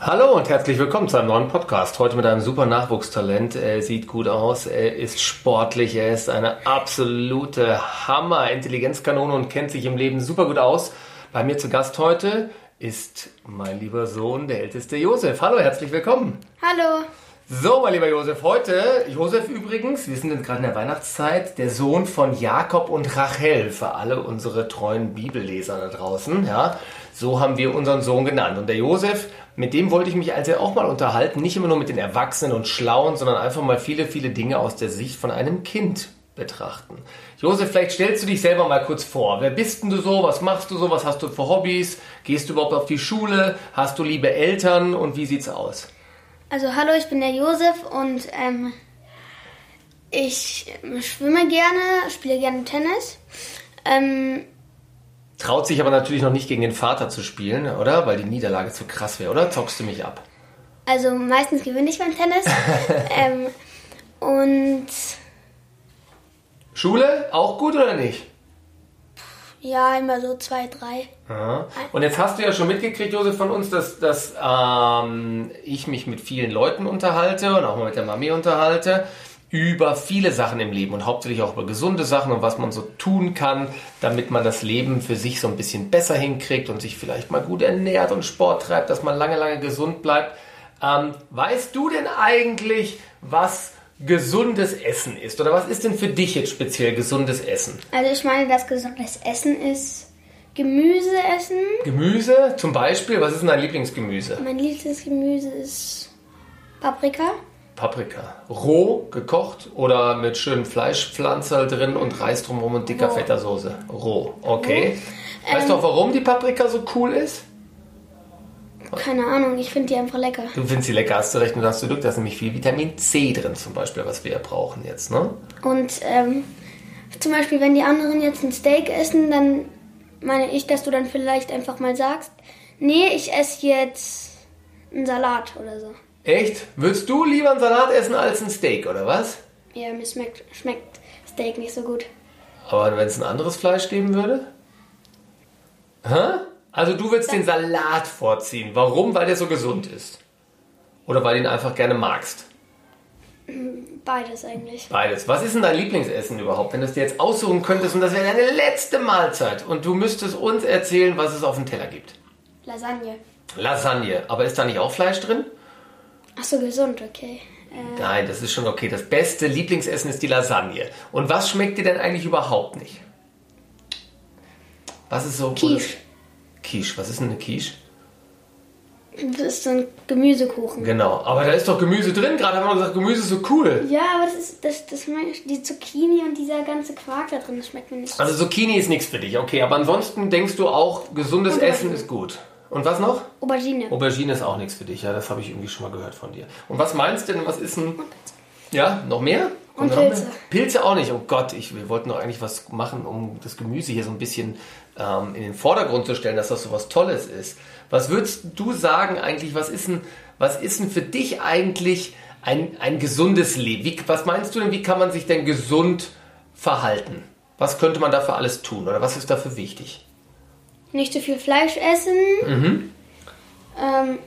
Hallo und herzlich willkommen zu einem neuen Podcast. Heute mit einem super Nachwuchstalent. Er sieht gut aus, er ist sportlich, er ist eine absolute Hammer-Intelligenzkanone und kennt sich im Leben super gut aus. Bei mir zu Gast heute ist mein lieber Sohn, der älteste Josef. Hallo, herzlich willkommen. Hallo. So, mein lieber Josef, heute, Josef übrigens, wir sind jetzt gerade in der Weihnachtszeit, der Sohn von Jakob und Rachel, für alle unsere treuen Bibelleser da draußen, ja. So haben wir unseren Sohn genannt. Und der Josef, mit dem wollte ich mich also auch mal unterhalten, nicht immer nur mit den Erwachsenen und Schlauen, sondern einfach mal viele, viele Dinge aus der Sicht von einem Kind betrachten. Josef, vielleicht stellst du dich selber mal kurz vor. Wer bist denn du so? Was machst du so? Was hast du für Hobbys? Gehst du überhaupt auf die Schule? Hast du liebe Eltern? Und wie sieht's aus? Also hallo, ich bin der Josef und ähm, ich schwimme gerne, spiele gerne Tennis. Ähm, Traut sich aber natürlich noch nicht gegen den Vater zu spielen, oder? Weil die Niederlage zu krass wäre, oder? Zockst du mich ab? also meistens gewinne ich beim Tennis. ähm, und Schule auch gut oder nicht? Ja, immer so zwei, drei. Aha. Und jetzt hast du ja schon mitgekriegt, Josef, von uns, dass, dass ähm, ich mich mit vielen Leuten unterhalte und auch mal mit der Mami unterhalte über viele Sachen im Leben und hauptsächlich auch über gesunde Sachen und was man so tun kann, damit man das Leben für sich so ein bisschen besser hinkriegt und sich vielleicht mal gut ernährt und Sport treibt, dass man lange, lange gesund bleibt. Ähm, weißt du denn eigentlich, was gesundes Essen ist? Oder was ist denn für dich jetzt speziell gesundes Essen? Also ich meine, dass gesundes Essen ist Gemüse essen. Gemüse zum Beispiel, was ist denn dein Lieblingsgemüse? Mein liebstes Gemüse ist Paprika. Paprika. Roh, gekocht oder mit schönem Fleischpflanzer drin und Reis drumherum und dicker Roh. fetter Soße? Roh, okay. Weißt du auch, warum die Paprika so cool ist? Keine Ahnung, ich finde die einfach lecker. Du findest sie lecker, hast du recht und hast du Glück, da ist nämlich viel Vitamin C drin zum Beispiel, was wir ja brauchen jetzt, ne? Und ähm, zum Beispiel, wenn die anderen jetzt ein Steak essen, dann meine ich, dass du dann vielleicht einfach mal sagst, nee, ich esse jetzt einen Salat oder so. Echt? Würdest du lieber einen Salat essen als ein Steak, oder was? Ja, mir schmeckt, schmeckt Steak nicht so gut. Aber wenn es ein anderes Fleisch geben würde? Hä? Also du würdest den Salat vorziehen. Warum? Weil der so gesund ist. Oder weil du ihn einfach gerne magst. Beides eigentlich. Beides. Was ist denn dein Lieblingsessen überhaupt, wenn du es dir jetzt aussuchen könntest und das wäre deine letzte Mahlzeit und du müsstest uns erzählen, was es auf dem Teller gibt? Lasagne. Lasagne. Aber ist da nicht auch Fleisch drin? Ach so, gesund, okay. Äh, Nein, das ist schon okay. Das beste Lieblingsessen ist die Lasagne. Und was schmeckt dir denn eigentlich überhaupt nicht? Was ist so... Quiche. Quiche. Was ist denn eine Quiche? das ist so ein Gemüsekuchen. Genau. Aber da ist doch Gemüse drin. Gerade haben wir gesagt, Gemüse ist so cool. Ja, aber das ist das, das die Zucchini und dieser ganze Quark da drin, das schmeckt mir nicht. Also Zucchini ist nichts für dich. Okay, aber ansonsten denkst du auch, gesundes Und Essen ist gut. Und was noch? Aubergine. Aubergine ist auch nichts für dich, ja, das habe ich irgendwie schon mal gehört von dir. Und was meinst du denn, was ist ein. Ja, noch mehr? Und noch Pilze. Mehr? Pilze auch nicht. Oh Gott, ich, wir wollten doch eigentlich was machen, um das Gemüse hier so ein bisschen ähm, in den Vordergrund zu stellen, dass das so was Tolles ist. Was würdest du sagen eigentlich, was ist denn, was ist denn für dich eigentlich ein, ein gesundes Leben? Wie, was meinst du denn, wie kann man sich denn gesund verhalten? Was könnte man dafür alles tun oder was ist dafür wichtig? Nicht zu viel Fleisch essen. Mhm. Ähm,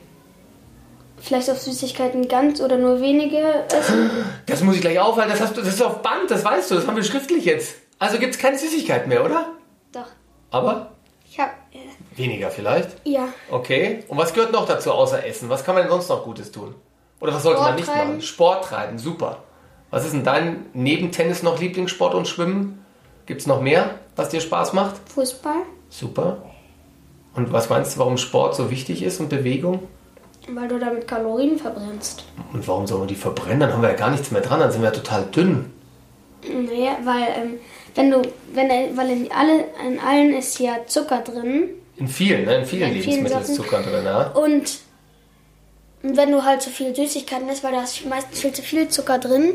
vielleicht auf Süßigkeiten ganz oder nur wenige essen. Das muss ich gleich aufhalten, das, hast du, das ist auf Band, das weißt du, das haben wir schriftlich jetzt. Also gibt es keine Süßigkeiten mehr, oder? Doch. Aber Ich hab. Äh, weniger vielleicht. ja. Okay. Und was gehört noch dazu außer Essen? Was kann man denn sonst noch Gutes tun? Oder was sollte man Sport nicht treiben. machen? Sport treiben, super. Was ist denn dein neben Tennis noch Lieblingssport und Schwimmen? Gibt es noch mehr, was dir Spaß macht? Fußball. Super. Und was meinst du, warum Sport so wichtig ist und Bewegung? Weil du damit Kalorien verbrennst. Und warum sollen wir die verbrennen? Dann haben wir ja gar nichts mehr dran, dann sind wir ja total dünn. Naja, weil, ähm, wenn du, wenn, weil in, alle, in allen ist ja Zucker drin. In vielen, ne? In vielen In vielen Lebensmitteln ist. Zucker drin, ja. Und wenn du halt zu viel Süßigkeiten isst, weil da ist meistens viel zu viel Zucker drin.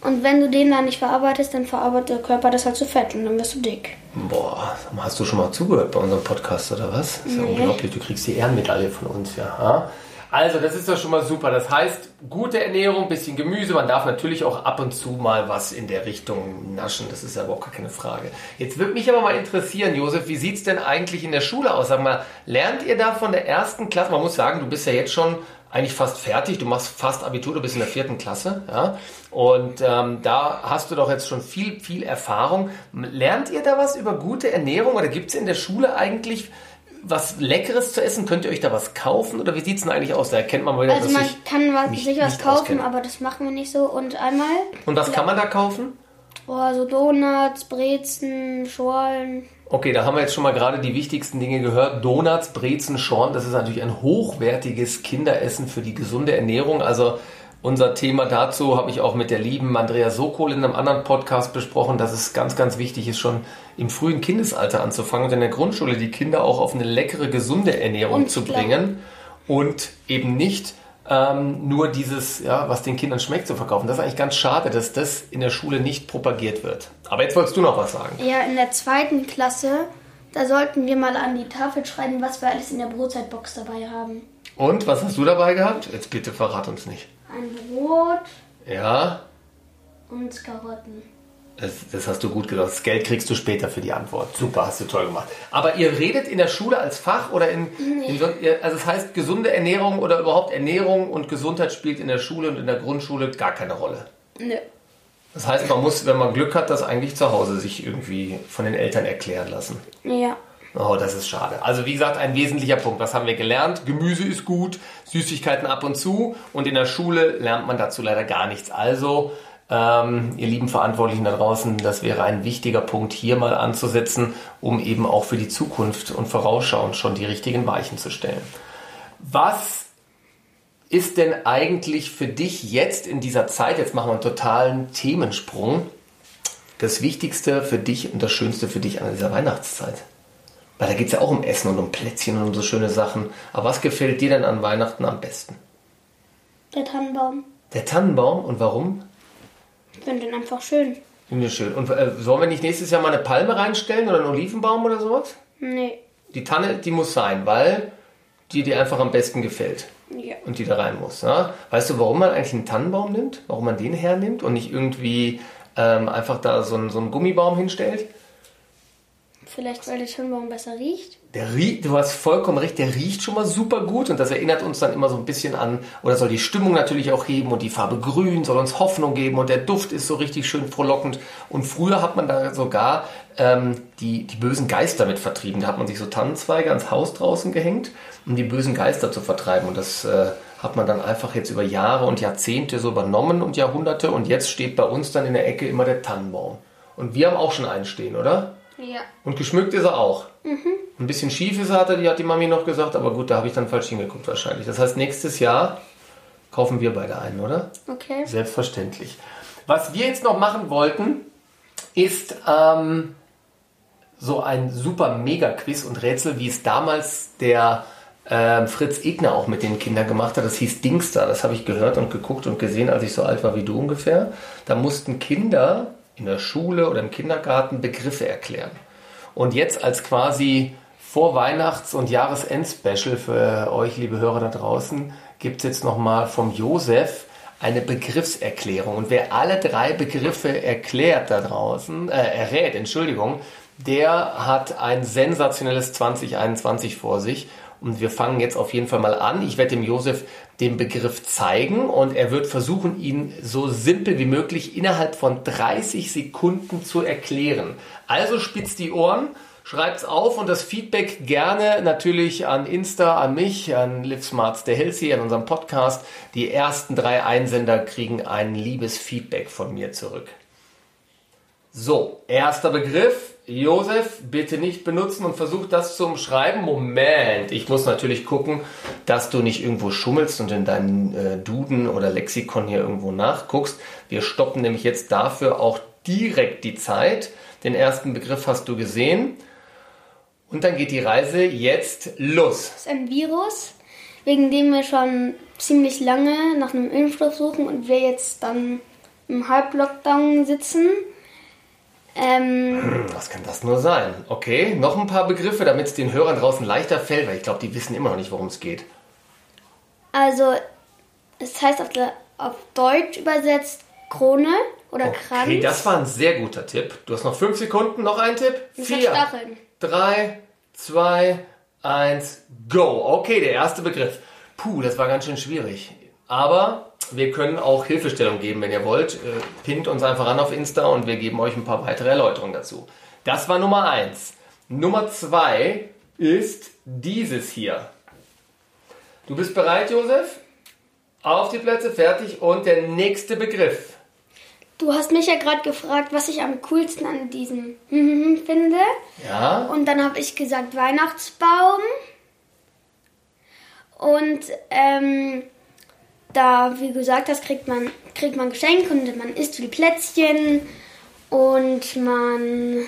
Und wenn du den dann nicht verarbeitest, dann verarbeitet der Körper das halt zu Fett und dann wirst du dick. Boah, hast du schon mal zugehört bei unserem Podcast oder was? Ist ja Nee. unglaublich, du kriegst die Ehrenmedaille von uns, ja. Also, das ist doch schon mal super. Das heißt, gute Ernährung, bisschen Gemüse. Man darf natürlich auch ab und zu mal was in der Richtung naschen. Das ist ja überhaupt gar keine Frage. Jetzt würde mich aber mal interessieren, Josef, wie sieht es denn eigentlich in der Schule aus? Sag mal, lernt ihr da von der ersten Klasse? Man muss sagen, du bist ja jetzt schon eigentlich fast fertig. Du machst fast Abitur, du bist in der vierten Klasse. Ja? Und ähm, da hast du doch jetzt schon viel, viel Erfahrung. Lernt ihr da was über gute Ernährung oder gibt es in der Schule eigentlich was Leckeres zu essen? Könnt ihr euch da was kaufen oder wie sieht es denn eigentlich aus? Da erkennt man mal wieder, Also dass man ich kann was, mich sich was nicht kaufen, auskenne. aber das machen wir nicht so. Und einmal Und was kann man da kaufen? oh, so Donuts, Brezen, Schorlen. Okay, da haben wir jetzt schon mal gerade die wichtigsten Dinge gehört. Donuts, Brezen, Schorn, das ist natürlich ein hochwertiges Kinderessen für die gesunde Ernährung. Also unser Thema dazu habe ich auch mit der lieben Andrea Sokol in einem anderen Podcast besprochen, dass es ganz, ganz wichtig ist, schon im frühen Kindesalter anzufangen und in der Grundschule die Kinder auch auf eine leckere, gesunde Ernährung Und zu bringen und eben nicht ähm, nur dieses, ja, was den Kindern schmeckt, zu verkaufen. Das ist eigentlich ganz schade, dass das in der Schule nicht propagiert wird. Aber jetzt wolltest du noch was sagen. Ja, in der zweiten Klasse, da sollten wir mal an die Tafel schreiben, was wir alles in der Brotzeitbox dabei haben. Und was hast du dabei gehabt? Jetzt bitte verrat uns nicht. Ein Brot Ja, und Karotten. das, das hast du gut gesagt. Das Geld kriegst du später für die Antwort. Super, hast du toll gemacht. Aber ihr redet in der Schule als Fach oder in, in so, also das heißt gesunde Ernährung oder überhaupt Ernährung und Gesundheit spielt in der Schule und in der Grundschule gar keine Rolle. Nö. Das heißt, man muss, wenn man Glück hat, das eigentlich zu Hause sich irgendwie von den Eltern erklären lassen. Ja. Oh, das ist schade. Also wie gesagt, ein wesentlicher Punkt. Was haben wir gelernt? Gemüse ist gut, Süßigkeiten ab und zu und in der Schule lernt man dazu leider gar nichts. Also, ähm, ihr lieben Verantwortlichen da draußen, das wäre ein wichtiger Punkt, hier mal anzusetzen, um eben auch für die Zukunft und vorausschauend schon die richtigen Weichen zu stellen. Was ist denn eigentlich für dich jetzt in dieser Zeit, jetzt machen wir einen totalen Themensprung, das Wichtigste für dich und das Schönste für dich an dieser Weihnachtszeit? Weil da geht es ja auch um Essen und um Plätzchen und um so schöne Sachen. Aber was gefällt dir denn an Weihnachten am besten? Der Tannenbaum. Der Tannenbaum und warum? Ich finde den einfach schön. Finde schön. Und äh, sollen wir nicht nächstes Jahr mal eine Palme reinstellen oder einen Olivenbaum oder sowas? Nee. Die Tanne, die muss sein, weil die dir einfach am besten gefällt Ja. und die da rein muss. Ja? Weißt du, warum man eigentlich einen Tannenbaum nimmt? Warum man den hernimmt und nicht irgendwie ähm, einfach da so einen, so einen Gummibaum hinstellt? Vielleicht, weil der Tannenbaum besser riecht. Der riecht, du hast vollkommen recht, der riecht schon mal super gut und das erinnert uns dann immer so ein bisschen an, oder soll die Stimmung natürlich auch heben und die Farbe grün soll uns Hoffnung geben und der Duft ist so richtig schön frohlockend. Und früher hat man da sogar ähm, die, die bösen Geister mit vertrieben. Da hat man sich so Tannenzweige ans Haus draußen gehängt, um die bösen Geister zu vertreiben. Und das äh, hat man dann einfach jetzt über Jahre und Jahrzehnte so übernommen und Jahrhunderte und jetzt steht bei uns dann in der Ecke immer der Tannenbaum. Und wir haben auch schon einen stehen, oder? Ja. Und geschmückt ist er auch. Ein bisschen schief ist er, hat, er, die hat die Mami noch gesagt, aber gut, da habe ich dann falsch hingeguckt wahrscheinlich. Das heißt, nächstes Jahr kaufen wir beide einen, oder? Okay. Selbstverständlich. Was wir jetzt noch machen wollten, ist ähm, so ein super Mega-Quiz und Rätsel, wie es damals der ähm, Fritz Egner auch mit den Kindern gemacht hat. Das hieß Dingster. Das habe ich gehört und geguckt und gesehen, als ich so alt war wie du ungefähr. Da mussten Kinder in der Schule oder im Kindergarten Begriffe erklären. Und jetzt als quasi Vor-Weihnachts- und Jahresend-Special für euch, liebe Hörer da draußen, gibt es jetzt nochmal vom Josef eine Begriffserklärung. Und wer alle drei Begriffe erklärt da draußen, äh, errät, Entschuldigung, der hat ein sensationelles 2021 vor sich. Und wir fangen jetzt auf jeden Fall mal an. Ich werde dem Josef den Begriff zeigen und er wird versuchen, ihn so simpel wie möglich innerhalb von 30 Sekunden zu erklären. Also spitzt die Ohren, schreibt's auf und das Feedback gerne natürlich an Insta, an mich, an LiveSmarts der Healthy, an unserem Podcast. Die ersten drei Einsender kriegen ein liebes Feedback von mir zurück. So, erster Begriff. Josef, bitte nicht benutzen und versuch das zu umschreiben. Moment, ich muss natürlich gucken, dass du nicht irgendwo schummelst und in deinen äh, Duden oder Lexikon hier irgendwo nachguckst. Wir stoppen nämlich jetzt dafür auch direkt die Zeit. Den ersten Begriff hast du gesehen. Und dann geht die Reise jetzt los. Das ist ein Virus, wegen dem wir schon ziemlich lange nach einem Impfstoff suchen und wir jetzt dann im Halblockdown sitzen. Ähm, Hm, Was kann das nur sein? Okay, noch ein paar Begriffe, damit es den Hörern draußen leichter fällt, weil ich glaube, die wissen immer noch nicht, worum es geht. Also, es heißt auf, der, auf Deutsch übersetzt Krone oder Kranz. Okay, das war ein sehr guter Tipp. Du hast noch fünf Sekunden, noch ein Tipp. Hat Vier, Stacheln. drei, zwei, eins, go. Okay, der erste Begriff. Puh, das war ganz schön schwierig. Aber wir können auch Hilfestellung geben, wenn ihr wollt. Äh, Pinnt uns einfach an auf Insta und wir geben euch ein paar weitere Erläuterungen dazu. Das war Nummer eins. Nummer zwei ist dieses hier. Du bist bereit, Josef? Auf die Plätze, fertig. Und der nächste Begriff. Du hast mich ja gerade gefragt, was ich am coolsten an diesem finde. Ja? Und dann habe ich gesagt Weihnachtsbaum. Und ähm, da, wie gesagt, das kriegt man, kriegt man Geschenke und man isst viel Plätzchen und man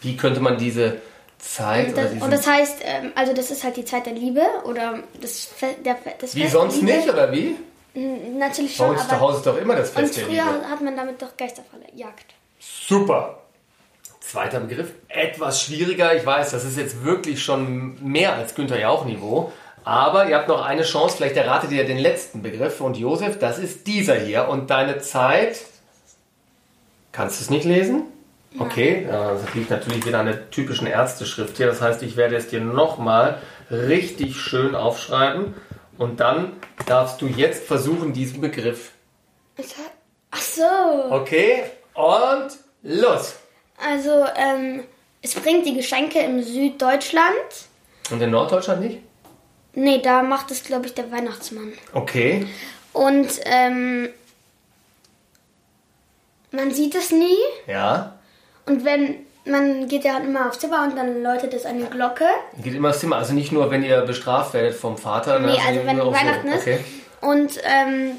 Wie könnte man diese Zeit oder das, und das heißt, ähm, also das ist halt die Zeit der Liebe oder das, der, das Wie Fest sonst Liebe. nicht, oder wie? Natürlich Bei schon, uns zu Hause ist doch immer das und Fest der früher Liebe. hat man damit doch Geister verjagt. Super. Zweiter Begriff, etwas schwieriger. Ich weiß, das ist jetzt wirklich schon mehr als Günther Jauch-Niveau. Aber ihr habt noch eine Chance, vielleicht erratet ihr den letzten Begriff. Und Josef, das ist dieser hier. Und deine Zeit. Kannst du es nicht lesen? Okay, ja, das liegt natürlich wieder an der typischen Ärzteschrift hier. Das heißt, ich werde es dir nochmal richtig schön aufschreiben. Und dann darfst du jetzt versuchen, diesen Begriff. Ach so. Okay, und los! Also, ähm, es bringt die Geschenke im Süddeutschland. Und in Norddeutschland nicht? Nee, da macht es, glaube ich, der Weihnachtsmann. Okay. Und, ähm, man sieht es nie. Ja. Und wenn, man geht ja immer aufs Zimmer und dann läutet es eine Glocke. Geht immer das Thema. Also nicht nur, wenn ihr bestraft werdet vom Vater. ne, Nee, also wenn auch so. Weihnachten ist. Okay. Und, ähm,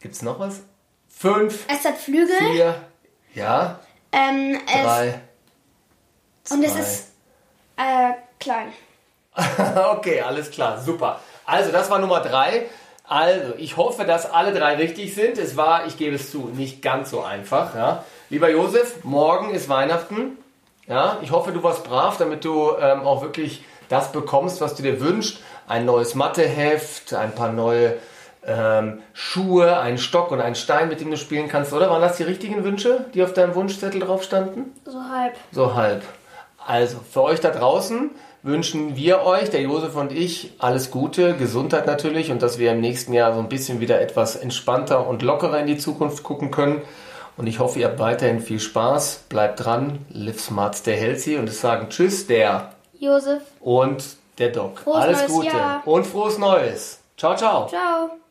Gibt's noch was? Fünf, es hat Flügel. vier, ja, Ähm, es, drei, und es zwei. ist, äh, klein. okay, alles klar, super. Also, das war Nummer drei. Also, ich hoffe, dass alle drei richtig sind. Es war, ich gebe es zu, nicht ganz so einfach. Ja. Lieber Josef, morgen ist Weihnachten. Ja, ich hoffe, du warst brav, damit du ähm, auch wirklich das bekommst, was du dir wünschst. Ein neues Matheheft, ein paar neue ähm, Schuhe, einen Stock und einen Stein, mit dem du spielen kannst. Oder waren das die richtigen Wünsche, die auf deinem Wunschzettel drauf standen? So halb. So halb. Also, für euch da draußen wünschen wir euch, der Josef und ich, alles Gute, Gesundheit natürlich und dass wir im nächsten Jahr so ein bisschen wieder etwas entspannter und lockerer in die Zukunft gucken können. Und ich hoffe, ihr habt weiterhin viel Spaß. Bleibt dran, live smart, stay healthy und es sagen Tschüss, der Josef. und der Doc. Frohes alles Gute Jahr. und frohes Neues. Ciao, ciao. Ciao.